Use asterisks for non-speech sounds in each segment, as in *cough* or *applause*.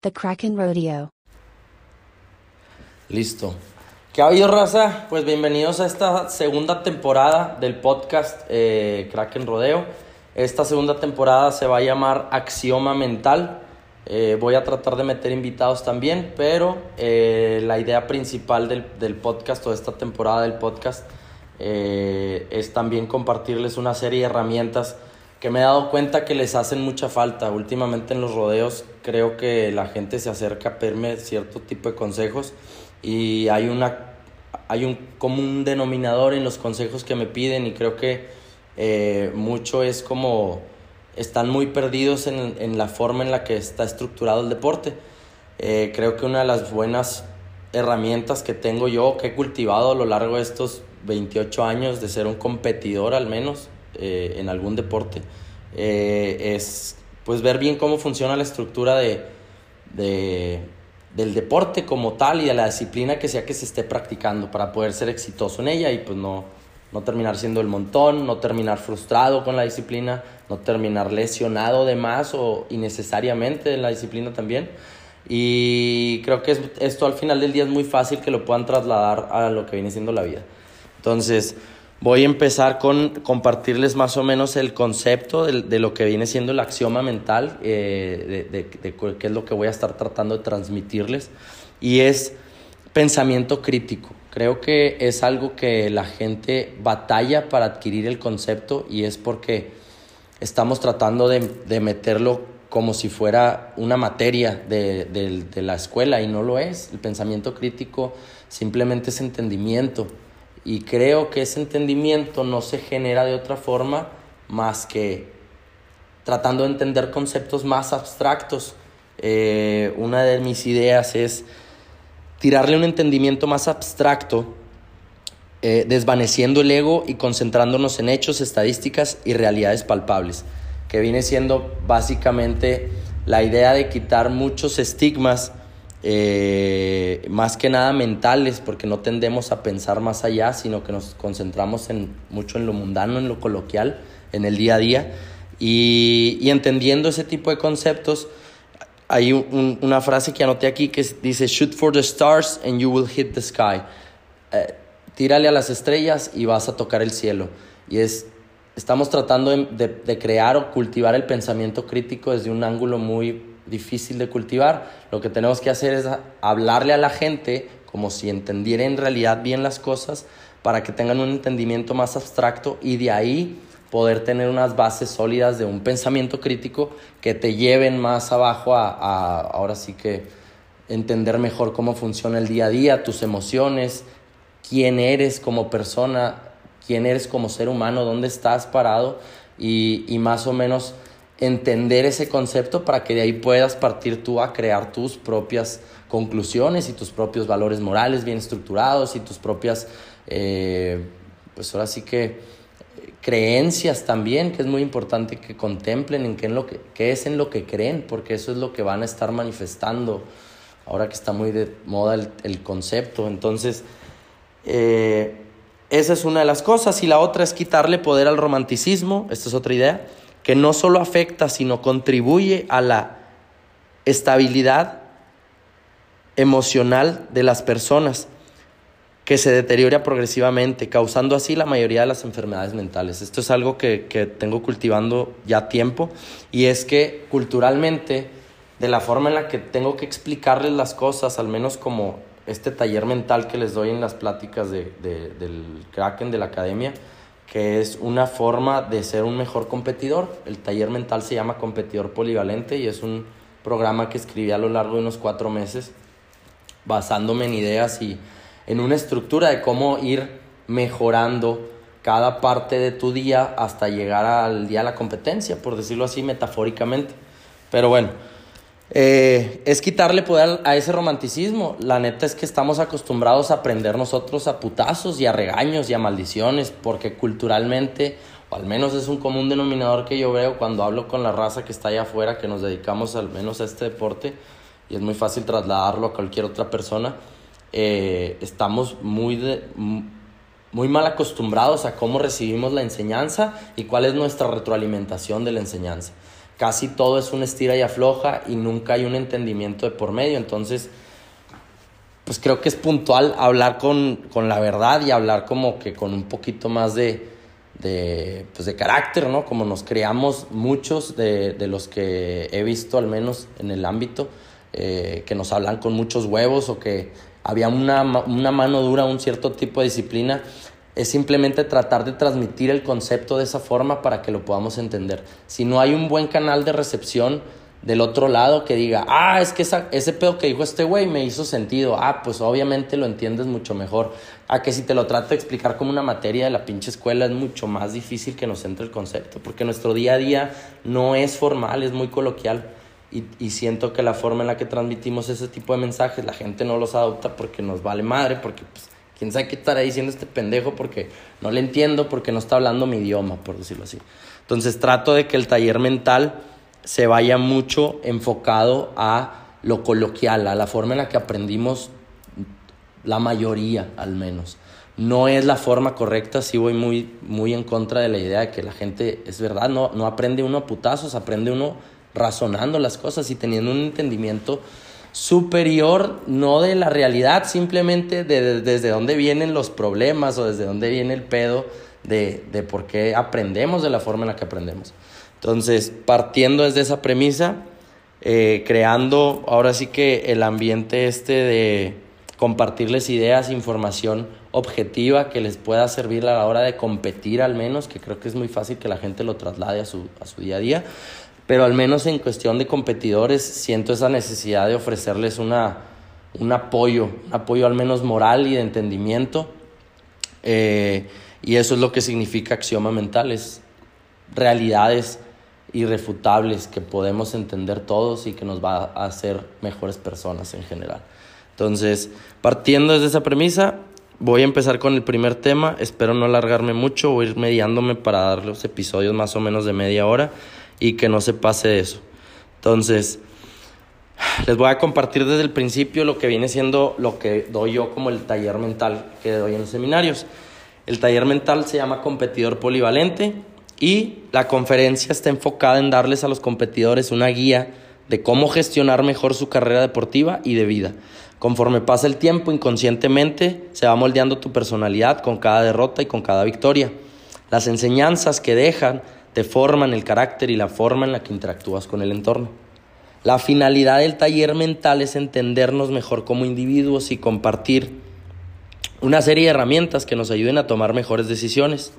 The Kraken Rodeo. Listo. ¿Qué ha habido, raza? Pues bienvenidos a esta segunda temporada del podcast eh, Kraken Rodeo. Esta segunda temporada se va a llamar Axioma Mental. Eh, voy a tratar de meter invitados también, pero eh, la idea principal del, del, podcast o de esta temporada del podcast es también compartirles una serie de herramientas que me he dado cuenta que les hacen mucha falta. Últimamente en los rodeos creo que la gente se acerca a pedirme cierto tipo de consejos y hay, una, hay un común denominador en los consejos que me piden y creo que mucho es como están muy perdidos en, en, la forma en la que está estructurado el deporte. Eh, creo que una de las buenas herramientas que tengo yo, que he cultivado a lo largo de estos 28 años de ser un competidor al menos eh, en algún deporte, eh, es pues ver bien cómo funciona la estructura de, de, del deporte como tal y de la disciplina que sea que se esté practicando para poder ser exitoso en ella y pues no, no terminar siendo el montón, no terminar frustrado con la disciplina, no terminar lesionado de más o innecesariamente en la disciplina también. Y creo que esto al final del día es muy fácil que lo puedan trasladar a lo que viene siendo la vida. Entonces, voy a empezar con compartirles más o menos el concepto de, lo que viene siendo el axioma mental, eh, de, qué es lo que voy a estar tratando de transmitirles. Y es pensamiento crítico. Creo que es algo que la gente batalla para adquirir el concepto y es porque estamos tratando de, meterlo como si fuera una materia de, la escuela y no lo es. El pensamiento crítico simplemente es entendimiento y creo que ese entendimiento no se genera de otra forma más que tratando de entender conceptos más abstractos. Eh, una de mis ideas es tirarle un entendimiento más abstracto, eh, desvaneciendo el ego y concentrándonos en hechos, estadísticas y realidades palpables, que viene siendo básicamente la idea de quitar muchos estigmas, eh, más que nada mentales, porque no tendemos a pensar más allá, sino que nos concentramos en, mucho en lo mundano, en lo coloquial, en el día a día, y, y entendiendo ese tipo de conceptos, hay un, una frase que anoté aquí que dice, shoot for the stars and you will hit the sky. Eh, tírale a las estrellas y vas a tocar el cielo. Y es, estamos tratando de, crear o cultivar el pensamiento crítico desde un ángulo muy difícil de cultivar. Lo que tenemos que hacer es hablarle a la gente como si entendiera en realidad bien las cosas para que tengan un entendimiento más abstracto y de ahí poder tener unas bases sólidas de un pensamiento crítico que te lleven más abajo a, a, ahora sí que entender mejor cómo funciona el día a día, tus emociones, quién eres como persona, quién eres como ser humano, dónde estás parado y, y más o menos entender ese concepto para que de ahí puedas partir tú a crear tus propias conclusiones y tus propios valores morales bien estructurados y tus propias, eh, pues ahora sí que creencias también, que es muy importante que contemplen en qué, en lo que, es en lo que creen, porque eso es lo que van a estar manifestando ahora que está muy de moda el, el concepto. Entonces, eh, esa es una de las cosas. Y la otra es quitarle poder al romanticismo, esta es otra idea, que no solo afecta, sino contribuye a la estabilidad emocional de las personas que se deteriora progresivamente, causando así la mayoría de las enfermedades mentales. Esto es algo que, que, tengo cultivando ya tiempo y es que culturalmente, de la forma en la que tengo que explicarles las cosas, al menos como este taller mental que les doy en las pláticas de, de, del Kraken de la academia, que es una forma de ser un mejor competidor. El taller mental se llama Competidor Polivalente y es un programa que escribí a lo largo de unos cuatro meses, basándome en ideas y en una estructura de cómo ir mejorando cada parte de tu día hasta llegar al día de la competencia, por decirlo así metafóricamente. Pero bueno, eh, es quitarle poder a ese romanticismo. La neta es que estamos acostumbrados a aprender nosotros a putazos y a regaños y a maldiciones, porque culturalmente, o al menos es un común denominador que yo veo cuando hablo con la raza que está allá afuera, que nos dedicamos al menos a este deporte, y es muy fácil trasladarlo a cualquier otra persona eh, estamos muy, muy mal acostumbrados a cómo recibimos la enseñanza y cuál es nuestra retroalimentación de la enseñanza. Casi todo es una estira y afloja y nunca hay un entendimiento de por medio. Entonces, pues creo que es puntual hablar con, con la verdad y hablar como que con un poquito más de, de, pues de carácter, ¿no? Como nos creamos muchos de, de los que he visto, al menos en el ámbito, eh, que nos hablan con muchos huevos o que había una, una mano dura, un cierto tipo de disciplina. Es simplemente tratar de transmitir el concepto de esa forma para que lo podamos entender. Si no hay un buen canal de recepción, del otro lado que diga, ah, es que ese pedo que dijo este güey me hizo sentido. Ah, pues obviamente lo entiendes mucho mejor. A que si te lo trato de explicar como una materia de la pinche escuela es mucho más difícil que nos entre el concepto, porque nuestro día a día no es formal, es muy coloquial. Y, y siento que la forma en la que transmitimos ese tipo de mensajes, la gente no los adopta porque nos vale madre, porque pues, quién sabe qué estará diciendo este pendejo porque no le entiendo, porque no está hablando mi idioma, por decirlo así. Entonces trato de que el taller mental se vaya mucho enfocado a lo coloquial, a la forma en la que aprendimos la mayoría al menos. No es la forma correcta, sí voy muy, muy en contra de la idea de que la gente, es verdad, no, no aprende uno a putazos, aprende uno razonando las cosas y teniendo un entendimiento superior, no de la realidad, simplemente de, desde dónde vienen los problemas o desde dónde viene el pedo de, de por qué aprendemos de la forma en la que aprendemos. Entonces, partiendo desde esa premisa, eh, creando ahora sí que el ambiente este de compartirles ideas, información objetiva que les pueda servir a la hora de competir al menos, que creo que es muy fácil que la gente lo traslade a su, a su día a día, pero al menos en cuestión de competidores siento esa necesidad de ofrecerles una, un apoyo, un apoyo al menos moral y de entendimiento, eh, y eso es lo que significa axioma mentales, realidades irrefutables que podemos entender todos y que nos va a hacer mejores personas en general. Entonces, partiendo desde esa premisa, voy a empezar con el primer tema. Espero no alargarme mucho, voy a ir mediándome para dar los episodios más o menos de media hora y que no se pase eso. Entonces, les voy a compartir desde el principio lo que viene siendo lo que doy yo como el taller mental que doy en los seminarios. El taller mental se llama competidor polivalente y la conferencia está enfocada en darles a los competidores una guía de cómo gestionar mejor su carrera deportiva y de vida. Conforme pasa el tiempo, inconscientemente se va moldeando tu personalidad con cada derrota y con cada victoria. Las enseñanzas que dejan te forman el carácter y la forma en la que interactúas con el entorno. La finalidad del taller mental es entendernos mejor como individuos y compartir una serie de herramientas que nos ayuden a tomar mejores decisiones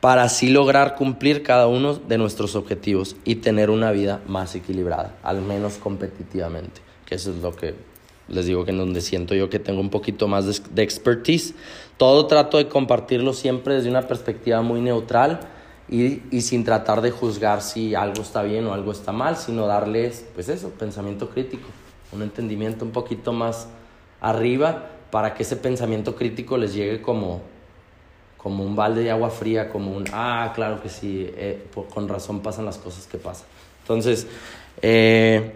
para así lograr cumplir cada uno de nuestros objetivos y tener una vida más equilibrada, al menos competitivamente, que eso es lo que les digo que en donde siento yo que tengo un poquito más de, expertise. Todo trato de compartirlo siempre desde una perspectiva muy neutral y, sin tratar de juzgar si algo está bien o algo está mal, sino darles, pues eso, pensamiento crítico, un entendimiento un poquito más arriba para que ese pensamiento crítico les llegue como como un balde de agua fría, como un, ah, claro que sí, eh, con razón pasan las cosas que pasan. Entonces, eh,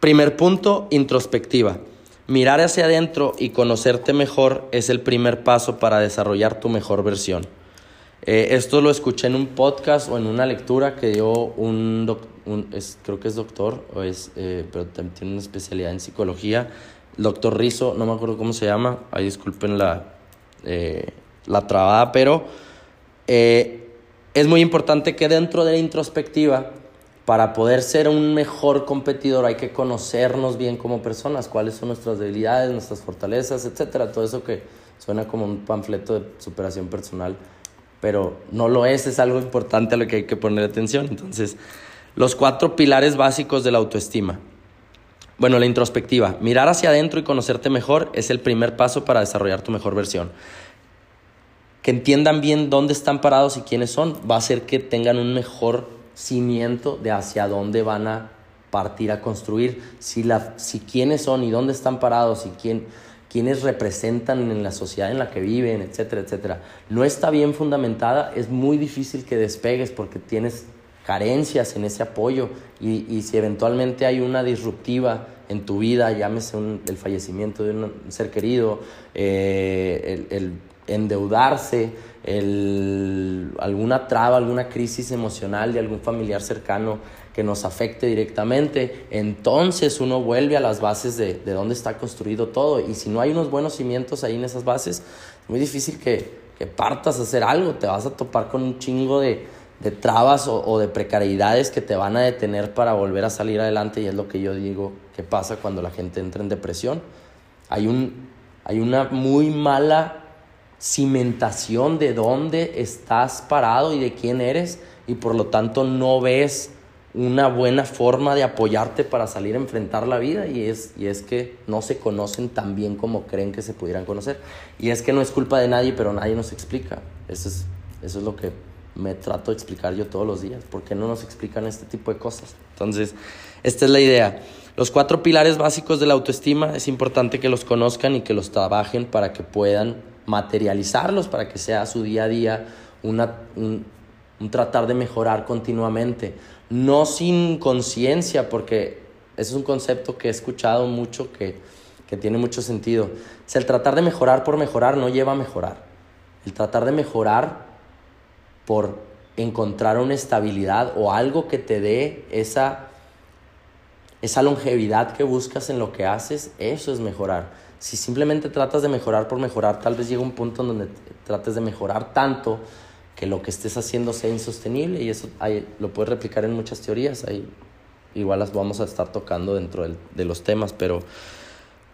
primer punto, introspectiva. Mirar hacia adentro y conocerte mejor es el primer paso para desarrollar tu mejor versión. Eh, esto lo escuché en un podcast o en una lectura que dio un, un es, creo que es doctor, o es, pero también tiene una especialidad en psicología, doctor Rizo, no me acuerdo cómo se llama, ahí disculpen la, la trabada, pero eh, es muy importante que dentro de la introspectiva, para poder ser un mejor competidor hay que conocernos bien como personas, cuáles son nuestras debilidades, nuestras fortalezas, etcétera, todo eso que suena como un panfleto de superación personal, pero no lo es, es algo importante a lo que hay que poner atención. Entonces, los cuatro pilares básicos de la autoestima. Bueno, la introspectiva. Mirar hacia adentro y conocerte mejor es el primer paso para desarrollar tu mejor versión que entiendan bien dónde están parados y quiénes son, va a hacer que tengan un mejor cimiento de hacia dónde van a partir a construir, si, la, si quiénes son y dónde están parados y quién, quiénes representan en la sociedad en la que viven, etcétera, etcétera. No está bien fundamentada, es muy difícil que despegues porque tienes carencias en ese apoyo y, y si eventualmente hay una disruptiva en tu vida, llámese el fallecimiento de un ser querido, eh, el, el endeudarse, el, alguna traba, alguna crisis emocional de algún familiar cercano que nos afecte directamente, entonces uno vuelve a las bases de, de dónde está construido todo. Y si no hay unos buenos cimientos ahí en esas bases, es muy difícil que, que partas a hacer algo, te vas a topar con un chingo de, de trabas o, o, de precariedades que te van a detener para volver a salir adelante y es lo que yo digo que pasa cuando la gente entra en depresión. Hay, un, hay una muy mala cimentación de dónde estás parado y de quién eres y por lo tanto no ves una buena forma de apoyarte para salir a enfrentar la vida y es, y es que no se conocen tan bien como creen que se pudieran conocer. Y es que no es culpa de nadie, pero nadie nos explica. Eso es, eso es lo que me trato de explicar yo todos los días. ¿Por qué no nos explican este tipo de cosas? Entonces, esta es la idea. Los cuatro pilares básicos de la autoestima es importante que los conozcan y que los trabajen para que puedan materializarlos, para que sea su día a día una, un, un tratar de mejorar continuamente no sin conciencia, porque es un concepto que he escuchado mucho que, que tiene mucho sentido. O sea, el tratar de mejorar por mejorar no lleva a mejorar. El tratar de mejorar por encontrar una estabilidad o algo que te dé esa, esa longevidad que buscas en lo que haces, eso es mejorar. Si simplemente tratas de mejorar por mejorar, tal vez llega un punto en donde trates de mejorar tanto que lo que estés haciendo sea insostenible y eso lo puedes replicar en muchas teorías. Ahí igual las vamos a estar tocando dentro del, de los temas, pero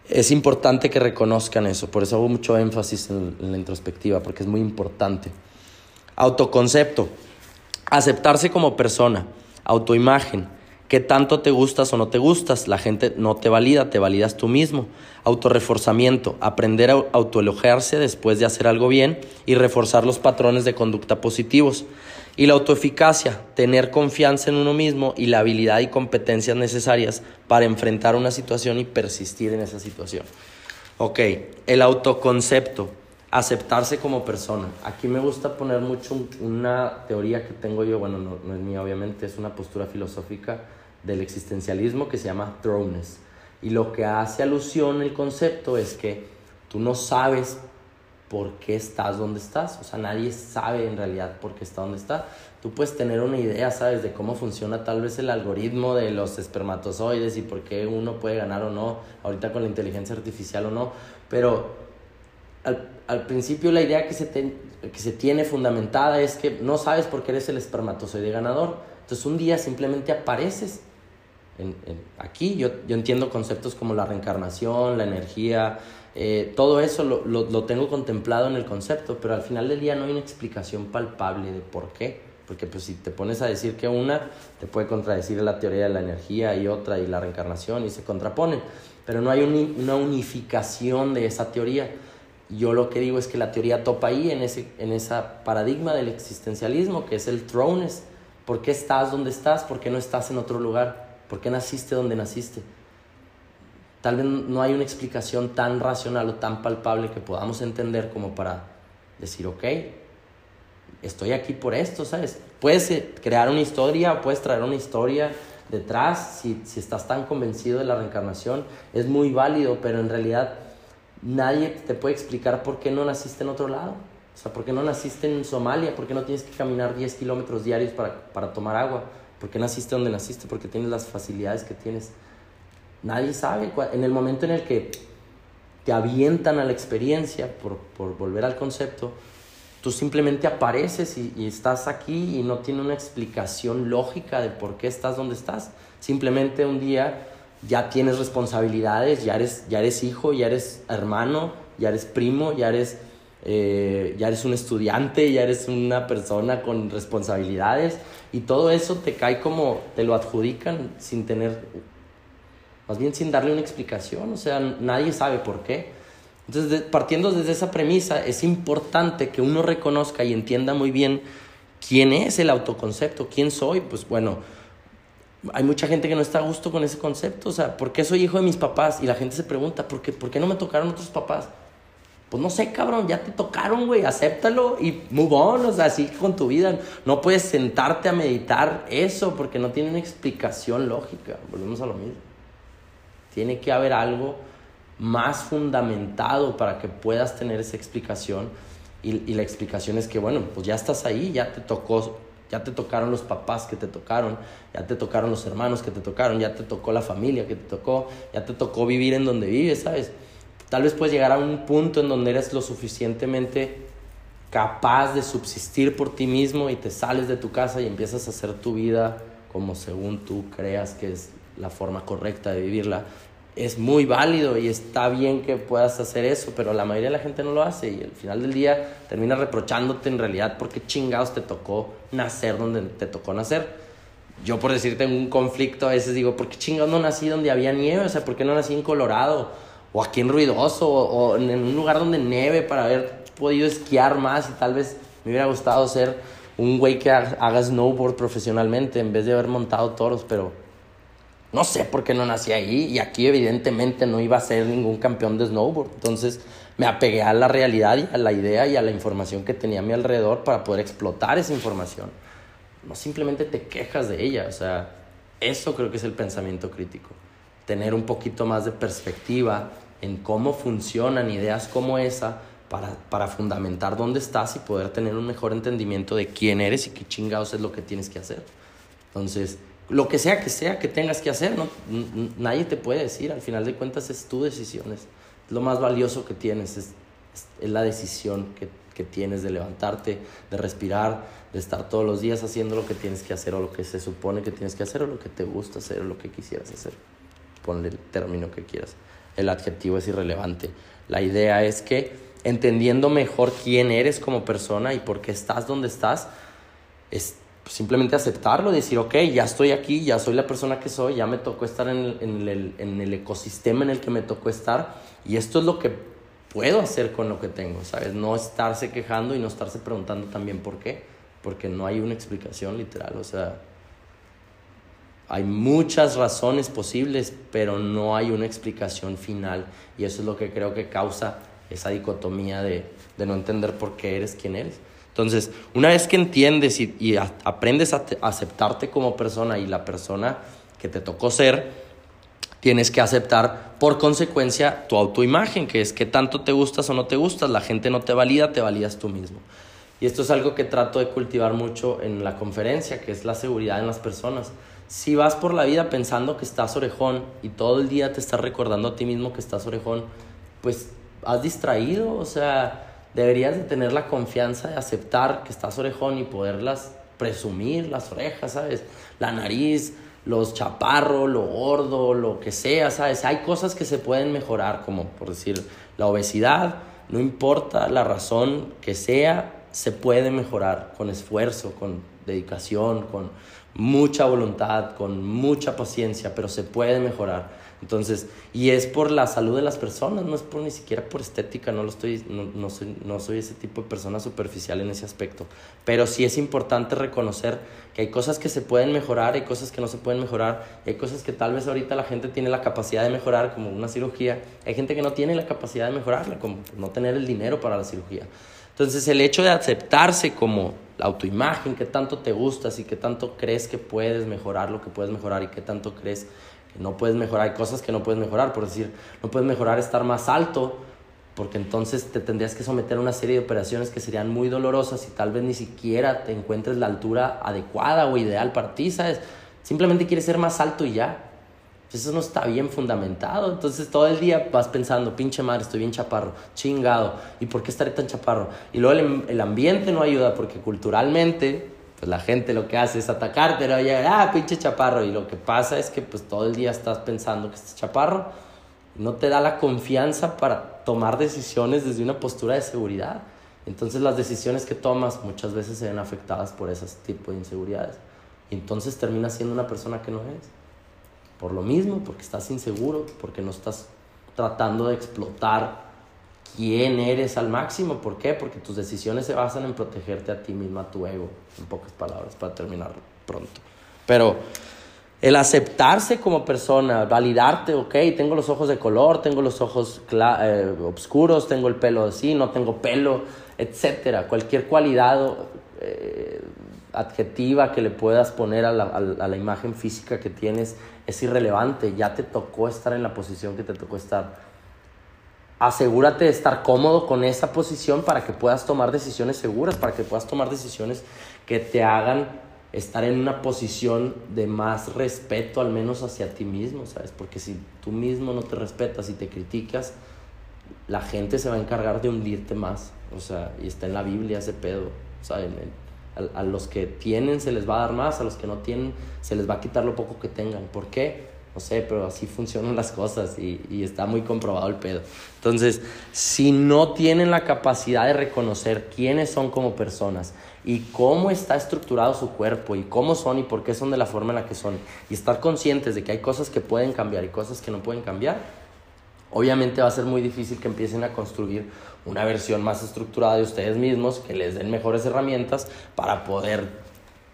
es importante que reconozcan eso. Por eso hago mucho énfasis en la introspectiva, porque es muy importante. Autoconcepto, aceptarse como persona, autoimagen qué tanto te gustas o no te gustas. La gente no te valida, te validas tú mismo. Autorreforzamiento, aprender a autoelogiarse después de hacer algo bien y reforzar los patrones de conducta positivos. Y la autoeficacia, tener confianza en uno mismo y la habilidad y competencias necesarias para enfrentar una situación y persistir en esa situación. Ok, el autoconcepto, aceptarse como persona. Aquí me gusta poner mucho una teoría que tengo yo, bueno, no, no es mía obviamente, es una postura filosófica del existencialismo que se llama throwness. Y lo que hace alusión el concepto es que tú no sabes por qué estás donde estás. O sea, nadie sabe en realidad por qué está donde está. Tú puedes tener una idea, ¿sabes? De cómo funciona tal vez el algoritmo de los espermatozoides y por qué uno puede ganar o no, ahorita con la inteligencia artificial o no. Pero al, al principio la idea que se, te, que se tiene fundamentada es que no sabes por qué eres el espermatozoide ganador. Entonces un día simplemente apareces en, en, aquí yo, yo, entiendo conceptos como la reencarnación, la energía, eh, todo eso lo, lo, lo, tengo contemplado en el concepto, pero al final del día no hay una explicación palpable de por qué. Porque pues si te pones a decir que una, te puede contradecir la teoría de la energía y otra y la reencarnación y se contraponen, pero no hay un, una unificación de esa teoría. Yo lo que digo es que la teoría topa ahí en ese en esa paradigma del existencialismo, que es el thrones. ¿Por qué estás donde estás? ¿Por qué no estás en otro lugar? ¿Por qué naciste donde naciste? Tal vez no hay una explicación tan racional o tan palpable que podamos entender como para decir, ok, estoy aquí por esto, ¿sabes? Puedes eh, crear una historia, puedes traer una historia detrás, si, si estás tan convencido de la reencarnación, es muy válido, pero en realidad nadie te puede explicar por qué no naciste en otro lado. O sea, ¿por qué no naciste en Somalia? ¿Por qué no tienes que caminar 10 kilómetros diarios para, para tomar agua? ¿Por qué naciste donde naciste? Porque tienes las facilidades que tienes. Nadie sabe. En el momento en el que te avientan a la experiencia, por, por volver al concepto, tú simplemente apareces y, y, estás aquí y no tiene una explicación lógica de por qué estás donde estás. Simplemente un día ya tienes responsabilidades, ya eres, ya eres hijo, ya eres hermano, ya eres primo, ya eres, eh, ya eres un estudiante, ya eres una persona con responsabilidades y todo eso te cae como, te lo adjudican sin tener, más bien sin darle una explicación, o sea, nadie sabe por qué. Entonces, de, partiendo desde esa premisa, es importante que uno reconozca y entienda muy bien quién es el autoconcepto, quién soy, pues bueno, hay mucha gente que no está a gusto con ese concepto, o sea, ¿por qué soy hijo de mis papás? Y la gente se pregunta, ¿por qué, ¿por qué no me tocaron otros papás? Pues no sé, cabrón, ya te tocaron, güey, acéptalo y move on, o sea, así con tu vida. No puedes sentarte a meditar eso porque no tiene una explicación lógica. Volvemos a lo mismo. Tiene que haber algo más fundamentado para que puedas tener esa explicación. Y, la explicación es que, bueno, pues ya estás ahí, ya te tocó ya te tocaron los papás que te tocaron, ya te tocaron los hermanos que te tocaron, ya te tocó la familia que te tocó, ya te tocó vivir en donde vives, ¿sabes? Tal vez puedes llegar a un punto en donde eres lo suficientemente capaz de subsistir por ti mismo y te sales de tu casa y empiezas a hacer tu vida como según tú creas que es la forma correcta de vivirla es muy válido y está bien que puedas hacer eso, pero la mayoría de la gente no lo hace y al final del día termina reprochándote en realidad porque chingados te tocó nacer donde te tocó nacer. Yo por decirte en un conflicto a veces digo, ¿por qué chingados no nací donde había nieve? O sea, ¿por qué no nací en Colorado? O aquí en Ruidoso, o, en un lugar donde nieve para haber podido esquiar más y tal vez me hubiera gustado ser un güey que haga snowboard profesionalmente en vez de haber montado toros, pero no sé por qué no nací ahí y aquí evidentemente no iba a ser ningún campeón de snowboard. Entonces me apegué a la realidad y a la idea y a la información que tenía a mi alrededor para poder explotar esa información. No simplemente te quejas de ella, o sea, eso creo que es el pensamiento crítico. Tener un poquito más de perspectiva en cómo funcionan ideas como esa para, para fundamentar dónde estás y poder tener un mejor entendimiento de quién eres y qué chingados es lo que tienes que hacer. Entonces, lo que sea que sea que tengas que hacer, ¿no? nadie te puede decir, al final de cuentas es tu decisión, es lo más valioso que tienes, es, es, la decisión que, que, tienes de levantarte, de respirar, de estar todos los días haciendo lo que tienes que hacer o lo que se supone que tienes que hacer o lo que te gusta hacer o lo que quisieras hacer. Ponle el término que quieras. El adjetivo es irrelevante. La idea es que entendiendo mejor quién eres como persona y por qué estás donde estás, es, simplemente aceptarlo, decir, ok, ya estoy aquí, ya soy la persona que soy, ya me tocó estar en el, en, el, en el, ecosistema en el que me tocó estar y esto es lo que puedo hacer con lo que tengo, ¿sabes? No estarse quejando y no estarse preguntando también por qué, porque no hay una explicación literal, o sea, hay muchas razones posibles, pero no hay una explicación final y eso es lo que creo que causa esa dicotomía de, de no entender por qué eres quien eres. Entonces, una vez que entiendes y, aprendes a, aceptarte como persona y la persona que te tocó ser, tienes que aceptar por consecuencia tu autoimagen, que es que tanto te gustas o no te gustas, la gente no te valida, te validas tú mismo. Y esto es algo que trato de cultivar mucho en la conferencia, que es la seguridad en las personas. Si vas por la vida pensando que estás orejón y todo el día te estás recordando a ti mismo que estás orejón, pues has distraído, o sea, deberías de tener la confianza de aceptar que estás orejón y poderlas presumir, las orejas, ¿sabes? La nariz, los chaparros, lo gordo, lo que sea, ¿sabes? Hay cosas que se pueden mejorar, como por decir, la obesidad, no importa la razón que sea, se puede mejorar con esfuerzo, con dedicación, con mucha voluntad, con mucha paciencia, pero se puede mejorar. Entonces, y es por la salud de las personas, no es por ni siquiera por estética, no, lo estoy, no, no, soy, no soy ese tipo de persona superficial en ese aspecto. Pero sí es importante reconocer que hay cosas que se pueden mejorar, hay cosas que no se pueden mejorar, hay cosas que tal vez ahorita la gente tiene la capacidad de mejorar, como una cirugía, hay gente que no tiene la capacidad de mejorarla, como no tener el dinero para la cirugía. Entonces, el hecho de aceptarse como autoimagen, que tanto te gustas y que tanto crees que puedes mejorar lo que puedes mejorar y que tanto crees no puedes mejorar, hay cosas que no puedes mejorar, por decir, no puedes mejorar estar más alto, porque entonces te tendrías que someter a una serie de operaciones que serían muy dolorosas y tal vez ni siquiera te encuentres la altura adecuada o ideal para ti, ¿sabes? Simplemente quieres ser más alto y ya. Eso no está bien fundamentado. Entonces todo el día vas pensando, pinche madre, estoy bien chaparro, chingado. ¿Y por qué estaré tan chaparro? Y luego el, el ambiente no ayuda porque culturalmente pues la gente lo que hace es atacarte, ¿no? Llega, ah, pinche chaparro. Y lo que pasa es que pues todo el día estás pensando que estás chaparro. No te da la confianza para tomar decisiones desde una postura de seguridad. Entonces las decisiones que tomas muchas veces se ven afectadas por ese tipo de inseguridades. Y entonces terminas siendo una persona que no eres. Por lo mismo, porque estás inseguro, porque no estás tratando de explotar quién eres al máximo. ¿Por qué? Porque tus decisiones se basan en protegerte a ti misma, a tu ego, en pocas palabras, para terminar pronto. Pero el aceptarse como persona, validarte, ok, tengo los ojos de color, tengo los ojos eh, oscuros, tengo el pelo así, no tengo pelo, etcétera. Cualquier cualidad eh, adjetiva que le puedas poner a la, a la imagen física que tienes es irrelevante. Ya te tocó estar en la posición que te tocó estar asegúrate de estar cómodo con esa posición para que puedas tomar decisiones seguras, para que puedas tomar decisiones que te hagan estar en una posición de más respeto, al menos hacia ti mismo, ¿sabes? Porque si tú mismo no te respetas y te criticas, la gente se va a encargar de hundirte más, o sea, y está en la Biblia ese pedo, ¿saben? A, los que tienen se les va a dar más, a los que no tienen se les va a quitar lo poco que tengan. ¿Por qué? No sé, pero así *laughs* funcionan las cosas y, y, está muy comprobado el pedo. Entonces, si no tienen la capacidad de reconocer quiénes son como personas y cómo está estructurado su cuerpo y cómo son y por qué son de la forma en la que son y estar conscientes de que hay cosas que pueden cambiar y cosas que no pueden cambiar, obviamente va a ser muy difícil que empiecen a construir una versión más estructurada de ustedes mismos, que les den mejores herramientas para poder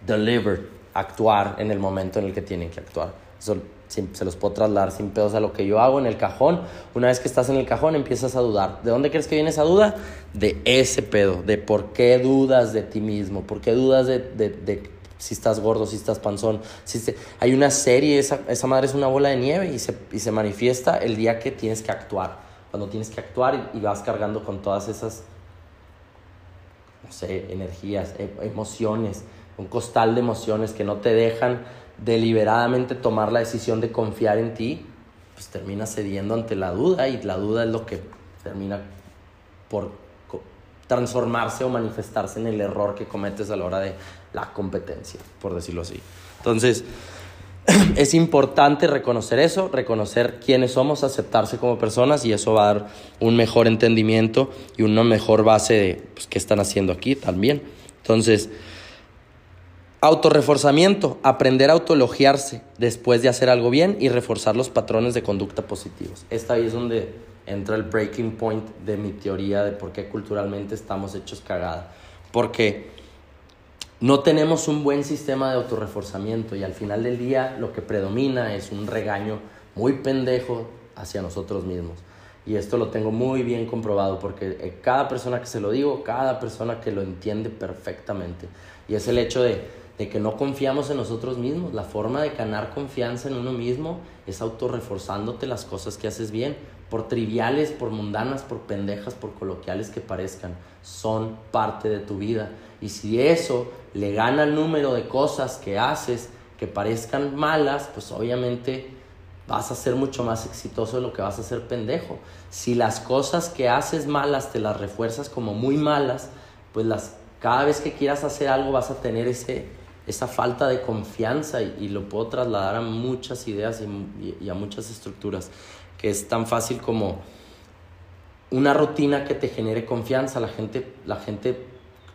deliver, actuar en el momento en el que tienen que actuar. Eso se los puedo trasladar sin pedos a lo que yo hago en el cajón. Una vez que estás en el cajón empiezas a dudar. ¿De dónde crees que viene esa duda? De ese pedo, de por qué dudas de ti mismo, por qué dudas de, de, de si estás gordo, si estás panzón. Si Hay una serie, esa, esa madre es una bola de nieve y se, y se manifiesta el día que tienes que actuar. Cuando tienes que actuar y, vas cargando con todas esas, no sé, energías, e, emociones, un costal de emociones que no te dejan deliberadamente tomar la decisión de confiar en ti, pues termina cediendo ante la duda y la duda es lo que termina por transformarse o manifestarse en el error que cometes a la hora de la competencia, por decirlo así. Entonces, *clears throat* es importante reconocer eso, reconocer quiénes somos, aceptarse como personas y eso va a dar un mejor entendimiento y una mejor base de pues, qué están haciendo aquí también. Entonces, Autorreforzamiento, aprender a autoelogiarse después de hacer algo bien y reforzar los patrones de conducta positivos. Esta ahí es donde entra el breaking point de mi teoría de por qué culturalmente estamos hechos cagada. Porque no tenemos un buen sistema de autorreforzamiento y al final del día lo que predomina es un regaño muy pendejo hacia nosotros mismos. Y esto lo tengo muy bien comprobado porque eh, cada persona que se lo digo, cada persona que lo entiende perfectamente. Y es el hecho de que no confiamos en nosotros mismos. La forma de ganar confianza en uno mismo es autorreforzándote las cosas que haces bien, por triviales, por mundanas, por pendejas, por coloquiales que parezcan, son parte de tu vida. Y si eso le gana el número de cosas que haces que parezcan malas, pues obviamente vas a ser mucho más exitoso de lo que vas a ser pendejo. Si las cosas que haces malas te las refuerzas como muy malas, pues las cada vez que quieras hacer algo vas a tener ese esa falta de confianza y, lo puedo trasladar a muchas ideas y, a muchas estructuras, que es tan fácil como una rutina que te genere confianza. La gente, la gente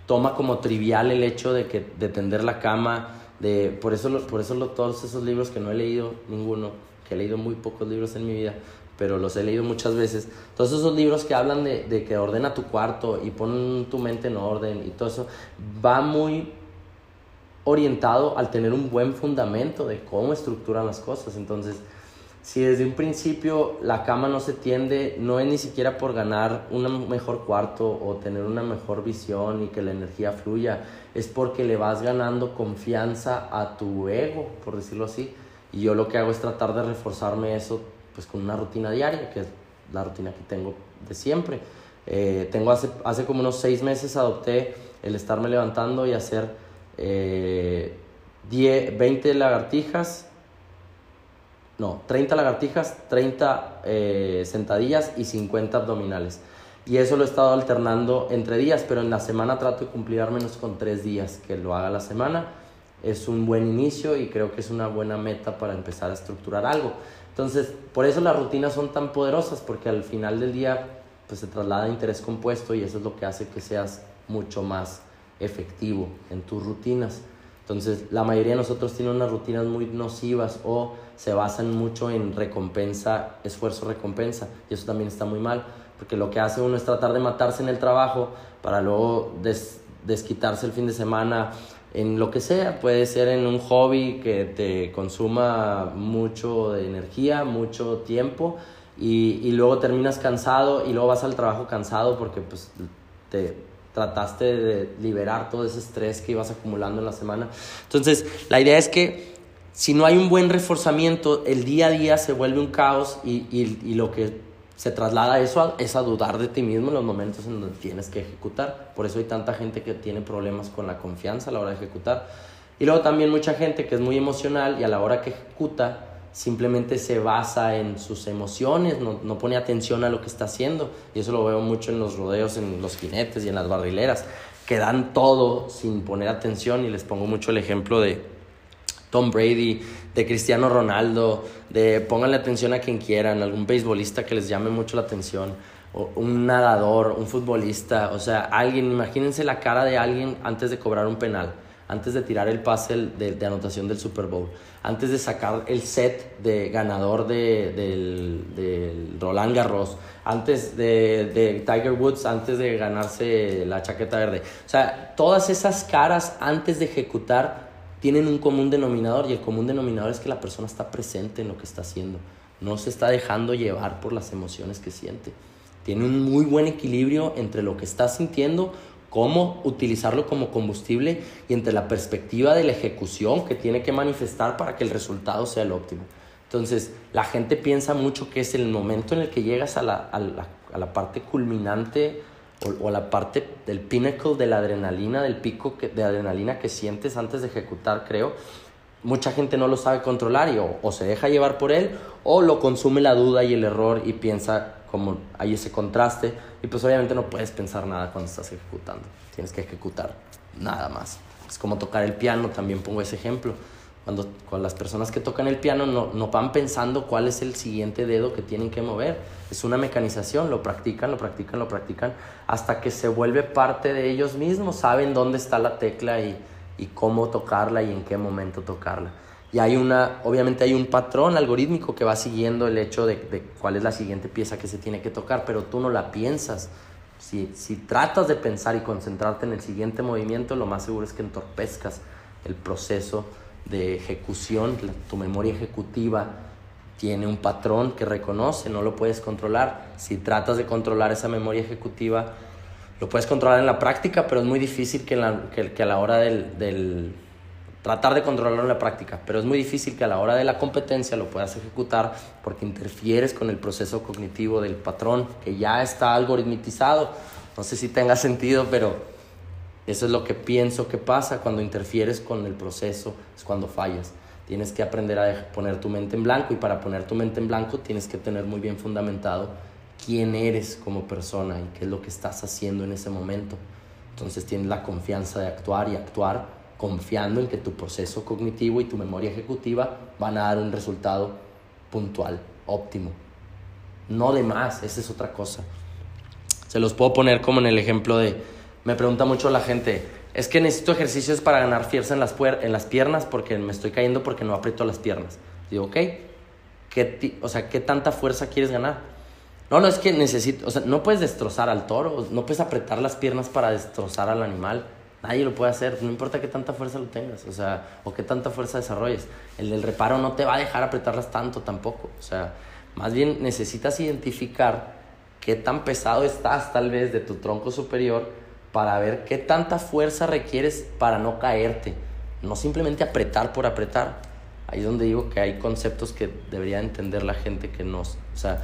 toma como trivial el hecho de, que, de tender la cama, de, por eso, por eso todos esos libros que no he leído ninguno, que he leído muy pocos libros en mi vida, pero los he leído muchas veces. Todos esos libros que hablan de, de que ordena tu cuarto y pon tu mente en orden y todo eso, va muy orientado al tener un buen fundamento de cómo estructuran las cosas. Entonces, si desde un principio la cama no se tiende, no es ni siquiera por ganar un mejor cuarto o tener una mejor visión y que la energía fluya, es porque le vas ganando confianza a tu ego, por decirlo así. Y yo lo que hago es tratar de reforzarme eso pues con una rutina diaria, que es la rutina que tengo de siempre. Eh, tengo hace, hace como unos seis meses adopté el estarme levantando y hacer eh, 20 lagartijas, no, 30 lagartijas, 30 eh, sentadillas y 50 abdominales. Y eso lo he estado alternando entre días, pero en la semana trato de cumplir al menos con 3 días que lo haga la semana. Es un buen inicio y creo que es una buena meta para empezar a estructurar algo. Entonces, por eso las rutinas son tan poderosas, porque al final del día pues, se traslada interés compuesto y eso es lo que hace que seas mucho más efectivo en tus rutinas. Entonces, la mayoría de nosotros tiene unas rutinas muy nocivas o se basan mucho en recompensa, esfuerzo, recompensa. Y eso también está muy mal, porque lo que hace uno es tratar de matarse en el trabajo para luego desquitarse el fin de semana en lo que sea. Puede ser en un hobby que te consuma mucho de energía, mucho tiempo. Y, y luego terminas cansado y luego vas al trabajo cansado porque pues te trataste de liberar todo ese estrés que ibas acumulando en la semana. Entonces, la idea es que si no hay un buen reforzamiento, el día a día se vuelve un caos y, y, y lo que se traslada eso a, es a dudar de ti mismo en los momentos en donde tienes que ejecutar. Por eso hay tanta gente que tiene problemas con la confianza a la hora de ejecutar. Y luego también mucha gente que es muy emocional y a la hora que ejecuta simplemente se basa en sus emociones, no, no, pone atención a lo que está haciendo. Y eso lo veo mucho en los rodeos, en los jinetes y en las barrileras, que dan todo sin poner atención. Y les pongo mucho el ejemplo de Tom Brady, de Cristiano Ronaldo, de pónganle atención a quien quieran, algún beisbolista que les llame mucho la atención, o un nadador, un futbolista, o sea, alguien, imagínense la cara de alguien antes de cobrar un penal antes de tirar el pase de, anotación del Super Bowl, antes de sacar el set de ganador de, del, Roland Garros, antes de, de, Tiger Woods, antes de ganarse la chaqueta verde. O sea, todas esas caras antes de ejecutar tienen un común denominador y el común denominador es que la persona está presente en lo que está haciendo, no se está dejando llevar por las emociones que siente. Tiene un muy buen equilibrio entre lo que está sintiendo cómo utilizarlo como combustible y entre la perspectiva de la ejecución que tiene que manifestar para que el resultado sea el óptimo. Entonces, la gente piensa mucho que es el momento en el que llegas a la, a la, a la parte culminante o, a la parte del pinnacle de la adrenalina, del pico de adrenalina que sientes antes de ejecutar, creo. Mucha gente no lo sabe controlar y o se deja llevar por él o lo consume la duda y el error y piensa como hay ese contraste y pues obviamente no puedes pensar nada cuando estás ejecutando, tienes que ejecutar nada más. Es como tocar el piano, también pongo ese ejemplo. Cuando con las personas que tocan el piano no, no van pensando cuál es el siguiente dedo que tienen que mover. Es una mecanización, lo practican, lo practican, lo practican, hasta que se vuelve parte de ellos mismos, saben dónde está la tecla y, y cómo tocarla y en qué momento tocarla. Y hay una, obviamente hay un patrón algorítmico que va siguiendo el hecho de, de, cuál es la siguiente pieza que se tiene que tocar, pero tú no la piensas. Si, si tratas de pensar y concentrarte en el siguiente movimiento, lo más seguro es que entorpezcas el proceso de ejecución, tu memoria ejecutiva tiene un patrón que reconoce, no lo puedes controlar. Si tratas de controlar esa memoria ejecutiva, lo puedes controlar en la práctica, pero es muy difícil que, la, que, que a la hora del, del tratar de controlarlo en la práctica, pero es muy difícil que a la hora de la competencia lo puedas ejecutar porque interfieres con el proceso cognitivo del patrón que ya está algoritmizado. No sé si tenga *laughs* sentido, pero eso es lo que pienso que pasa cuando interfieres con el proceso, es cuando fallas. Tienes que aprender a poner tu mente en blanco y para poner tu mente en blanco tienes que tener muy bien fundamentado quién eres como persona y qué es lo que estás haciendo en ese momento. Entonces tienes la confianza de actuar y actuar confiando en que tu proceso cognitivo y tu memoria ejecutiva van a dar un resultado puntual, óptimo. No de más, esa es otra cosa. Se los puedo poner como en el ejemplo de, me pregunta mucho la gente, es que necesito ejercicios para ganar fuerza en las, piernas porque me estoy cayendo porque no aprieto las piernas. Digo, ok, ¿Qué o sea, ¿qué tanta fuerza quieres ganar? No, no es que necesito, o sea, no puedes destrozar al toro, no puedes apretar las piernas para destrozar al animal. Nadie lo puede hacer, no importa qué tanta fuerza lo tengas, o sea, o qué tanta fuerza desarrolles. El del reparo no te va a dejar apretarlas tanto tampoco, o sea, más bien necesitas identificar qué tan pesado estás tal vez de tu tronco superior para ver qué tanta fuerza requieres para no caerte, no simplemente apretar por apretar. Ahí es donde digo que hay conceptos que debería entender la gente que no, o sea,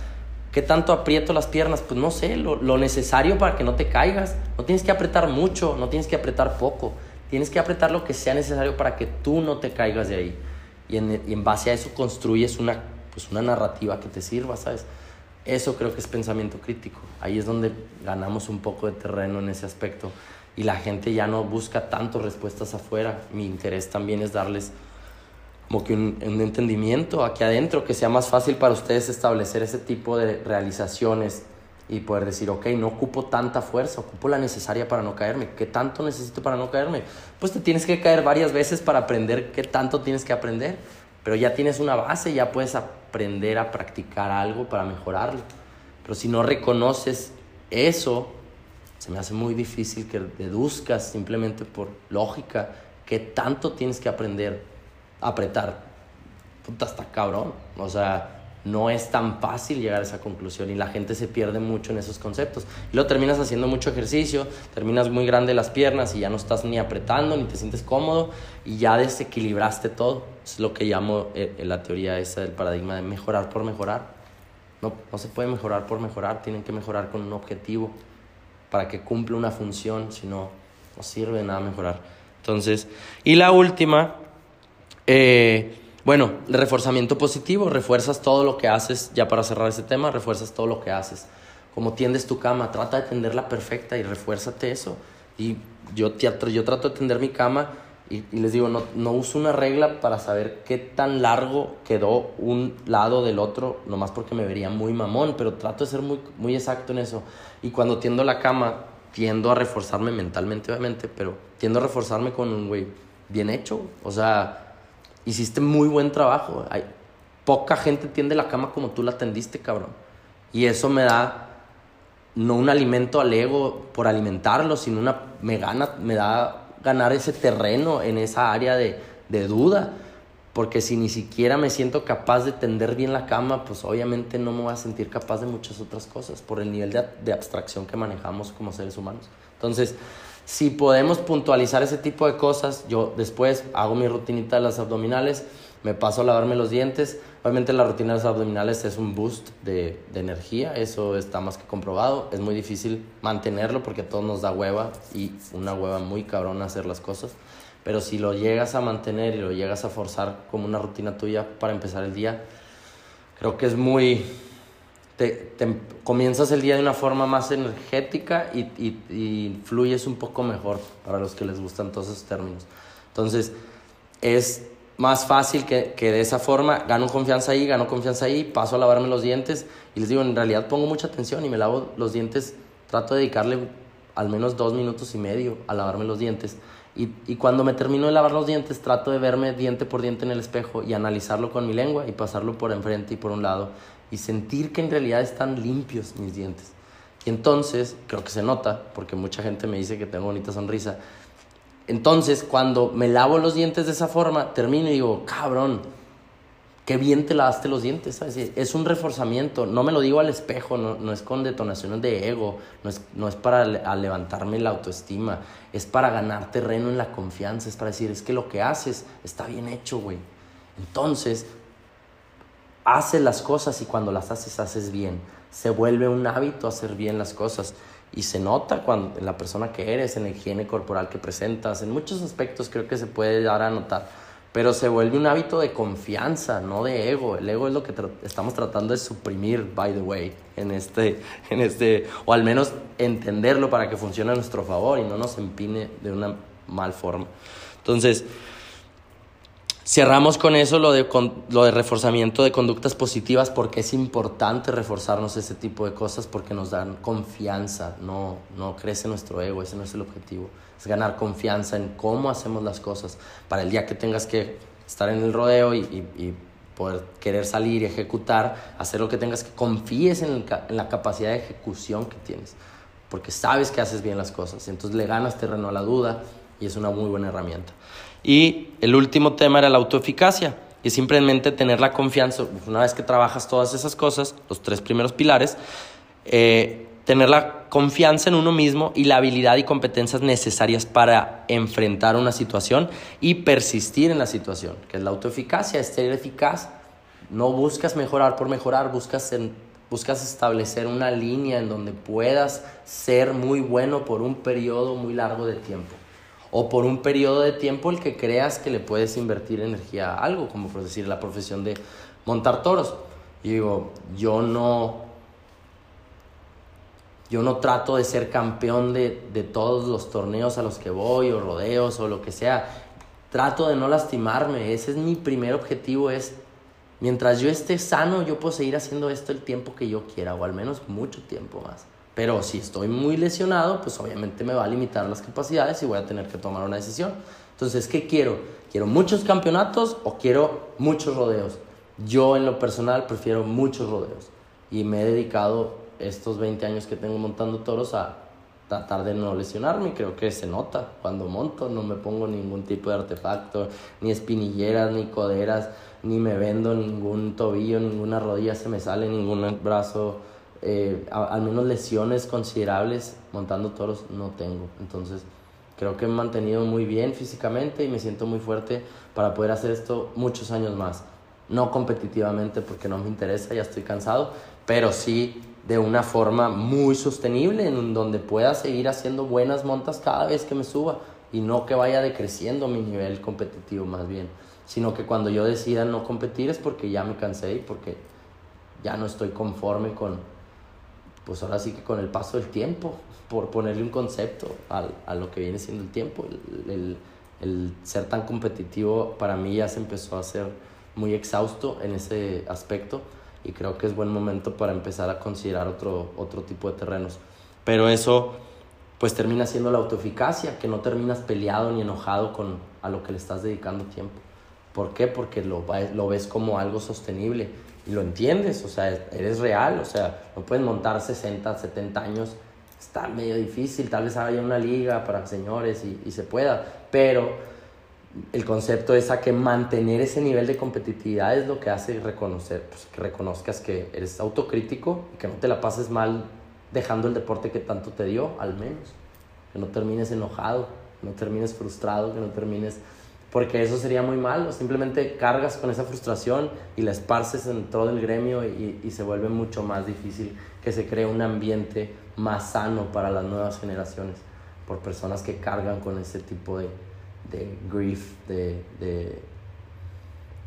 ¿Qué tanto aprieto las piernas? Pues no sé, lo, lo, necesario para que no te caigas. No tienes que apretar mucho, no tienes que apretar poco. Tienes que apretar lo que sea necesario para que tú no te caigas de ahí. Y en, y en base a eso construyes una, pues una narrativa que te sirva, ¿sabes? Eso creo que es pensamiento crítico. Ahí es donde ganamos un poco de terreno en ese aspecto. Y la gente ya no busca tanto respuestas afuera. Mi interés también es darles como que un, entendimiento aquí adentro, que sea más fácil para ustedes establecer ese tipo de realizaciones y poder decir, ok, no ocupo tanta fuerza, ocupo la necesaria para no caerme. ¿Qué tanto necesito para no caerme? Pues te tienes que caer varias veces para aprender qué tanto tienes que aprender, pero ya tienes una base, ya puedes aprender a practicar algo para mejorarlo. Pero si no reconoces eso, se me hace muy difícil que deduzcas simplemente por lógica qué tanto tienes que aprender apretar. Puta, está cabrón. O sea, no es tan fácil llegar a esa conclusión y la gente se pierde mucho en esos conceptos. Y luego terminas haciendo mucho ejercicio, terminas muy grande las piernas y ya no estás ni apretando ni te sientes cómodo y ya desequilibraste todo. Es lo que llamo eh, la teoría esa del paradigma de mejorar por mejorar. No, no se puede mejorar por mejorar, tienen que mejorar con un objetivo para que cumpla una función, si no, no sirve de nada mejorar. Entonces, y la última, eh, bueno, reforzamiento positivo, refuerzas todo lo que haces, ya para cerrar ese tema, refuerzas todo lo que haces. Como tiendes tu cama, trata de tenderla perfecta y refuérzate eso. Y yo, yo trato de tender mi cama y, les digo, no, no, uso una regla para saber qué tan largo quedó un lado del otro, nomás porque me vería muy mamón, pero trato de ser muy, muy exacto en eso. Y cuando tiendo la cama, tiendo a reforzarme mentalmente, obviamente, pero tiendo a reforzarme con un güey bien hecho. O sea, hiciste muy buen trabajo. Hay, poca gente tiende la cama como tú la tendiste, cabrón. Y eso me da no un alimento al ego por alimentarlo, sino una me gana, me da ganar ese terreno en esa área de, de duda. Porque si ni siquiera me siento capaz de tender bien la cama, pues obviamente no me voy a sentir capaz de muchas otras cosas por el nivel de, de abstracción que manejamos como seres humanos. Entonces, si podemos puntualizar ese tipo de cosas, yo después hago mi rutinita de las abdominales, me paso a lavarme los dientes. Obviamente la rutina de los abdominales es un boost de, de, energía, eso está más que comprobado. Es muy difícil mantenerlo porque a todos nos da hueva y una hueva muy cabrona hacer las cosas. Pero si lo llegas a mantener y lo llegas a forzar como una rutina tuya para empezar el día, creo que es muy... Te, comienzas el día de una forma más energética y, y, fluyes un poco mejor para los que les gustan todos esos términos. Entonces, es más fácil que, de esa forma, gano confianza ahí, gano confianza ahí, paso a lavarme los dientes y les digo, en realidad pongo mucha atención y me lavo los dientes, trato de dedicarle al menos dos minutos y medio a lavarme los dientes. Y cuando me termino de lavar los dientes, trato de verme diente por diente en el espejo y analizarlo con mi lengua y pasarlo por enfrente y por un lado y sentir que en realidad están limpios mis dientes. Y entonces, creo que se nota, porque mucha gente me dice que tengo bonita sonrisa, entonces, cuando me lavo los dientes de esa forma, termino y digo, cabrón, qué bien te lavaste los dientes. Es un reforzamiento. No me lo digo al espejo, no, es con detonaciones de ego, no es, no es para levantarme la autoestima, es para ganar terreno en la confianza, es para decir, es que lo que haces está bien hecho, güey. Entonces, haces las cosas y cuando las haces, haces bien. Se vuelve un hábito hacer bien las cosas. Y se nota cuando, en la persona que eres, en la higiene corporal que presentas, en muchos aspectos creo que se puede dar a notar. Pero se vuelve un hábito de confianza, no de ego. El ego es lo que estamos tratando de suprimir, by the way, en este, *laughs* en este, o al menos entenderlo para que funcione a nuestro favor y no nos empine de una mal forma. Entonces, Cerramos con eso lo de, lo de reforzamiento de conductas positivas porque es importante reforzarnos ese tipo de cosas porque nos dan confianza, no, no crece nuestro ego, ese no es el objetivo. Es ganar confianza en cómo hacemos las cosas para el día que tengas que estar en el rodeo y, y, poder querer salir y ejecutar, hacer lo que tengas que confíes en, en la capacidad de ejecución que tienes porque sabes que haces bien las cosas. Entonces le ganas terreno a la duda y es una muy buena herramienta. Y el último tema era la autoeficacia, y simplemente tener la confianza, una vez que trabajas todas esas cosas, los tres primeros pilares, eh, tener la confianza en uno mismo y la habilidad y competencias necesarias para enfrentar una situación y persistir en la situación, que es la autoeficacia, es ser eficaz. No buscas mejorar por mejorar, buscas, buscas establecer una línea en donde puedas ser muy bueno por un periodo muy largo de tiempo o por un periodo de tiempo el que creas que le puedes invertir energía a algo, como por decir la profesión de montar toros. Digo, yo no, yo no trato de ser campeón de, de todos los torneos a los que voy, o rodeos, o lo que sea. Trato de no lastimarme, ese es mi primer objetivo, es mientras yo esté sano, yo puedo seguir haciendo esto el tiempo que yo quiera, o al menos mucho tiempo más. Pero si estoy muy lesionado, pues obviamente me va a limitar las capacidades y voy a tener que tomar una decisión. Entonces, ¿qué quiero? ¿Quiero muchos campeonatos o quiero muchos rodeos? Yo en lo personal prefiero muchos rodeos y me he dedicado estos 20 años que tengo montando toros a tratar de no lesionarme. Creo que se nota cuando monto, no me pongo ningún tipo de artefacto, ni espinilleras, ni coderas, ni me vendo ningún tobillo, ninguna rodilla se me sale, ningún brazo eh, al menos lesiones considerables montando toros no tengo. Entonces creo que me he mantenido muy bien físicamente y me siento muy fuerte para poder hacer esto muchos años más. no competitivamente porque no me interesa, ya estoy cansado, pero sí de una forma muy sostenible en donde pueda seguir haciendo buenas montas cada vez que me suba y no que vaya decreciendo mi nivel competitivo más bien, sino que cuando yo decida no competir es porque ya me cansé y porque ya no estoy conforme con, pues ahora sí que con el paso del tiempo, por ponerle un concepto a, a lo que viene siendo el tiempo, el, el, el ser tan competitivo para mí ya se empezó a hacer muy exhausto en ese aspecto y creo que es buen momento para empezar a considerar otro, otro tipo de terrenos. Pero eso pues termina siendo la autoeficacia, que no terminas peleado ni enojado con a lo que le estás dedicando tiempo. ¿Por qué? Porque lo, lo ves como algo sostenible y lo entiendes, o sea, eres real, o sea, no puedes montar 60, 70 años, está medio difícil, tal vez haya una liga para señores y, y se pueda, pero el concepto es a que mantener ese nivel de competitividad es lo que hace reconocer, pues, que reconozcas que eres autocrítico y que no te la pases mal dejando el deporte que tanto te dio, al menos. Que no termines enojado, que no termines frustrado, que no termines... Porque eso sería muy malo, simplemente cargas con esa frustración y la esparces en todo el gremio y, y se vuelve mucho más difícil que se cree un ambiente más sano para las nuevas generaciones, por personas que cargan con ese tipo de, de grief, de, de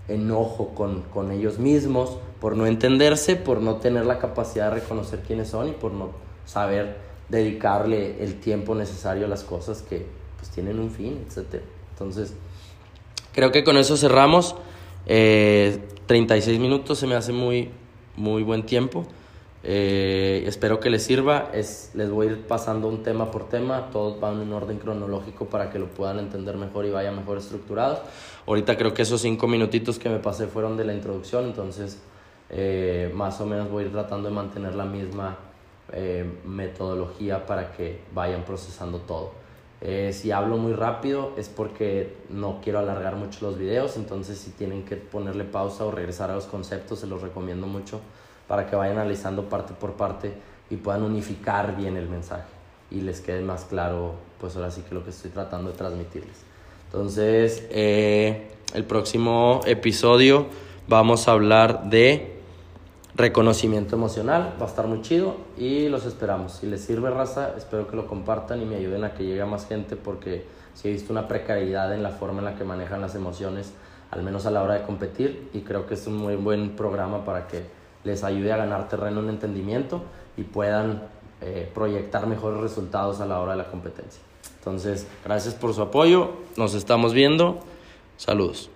enojo con, con, ellos mismos, por no entenderse, por no tener la capacidad de reconocer quiénes son y por no saber dedicarle el tiempo necesario a las cosas que pues tienen un fin, etc. Entonces, creo que con eso cerramos. Eh, 36 minutos se me hace muy, muy buen tiempo. Eh, espero que les sirva. Es, les voy a ir pasando un tema por tema. Todos van en orden cronológico para que lo puedan entender mejor y vaya mejor estructurado. Ahorita creo que esos cinco minutitos que me pasé fueron de la introducción, entonces eh, más o menos voy a ir tratando de mantener la misma eh, metodología para que vayan procesando todo. Eh, si hablo muy rápido es porque no quiero alargar mucho los videos, entonces si tienen que ponerle pausa o regresar a los conceptos, se los recomiendo mucho para que vayan analizando parte por parte y puedan unificar bien el mensaje y les quede más claro, pues ahora sí que lo que estoy tratando de transmitirles. Entonces, eh, el próximo episodio vamos a hablar de reconocimiento emocional, va a estar muy chido y los esperamos. Si les sirve raza, espero que lo compartan y me ayuden a que llegue a más gente porque si he visto una precariedad en la forma en la que manejan las emociones, al menos a la hora de competir y creo que es un muy buen programa para que les ayude a ganar terreno en entendimiento y puedan eh, proyectar mejores resultados a la hora de la competencia. Entonces, gracias por su apoyo, nos estamos viendo, saludos.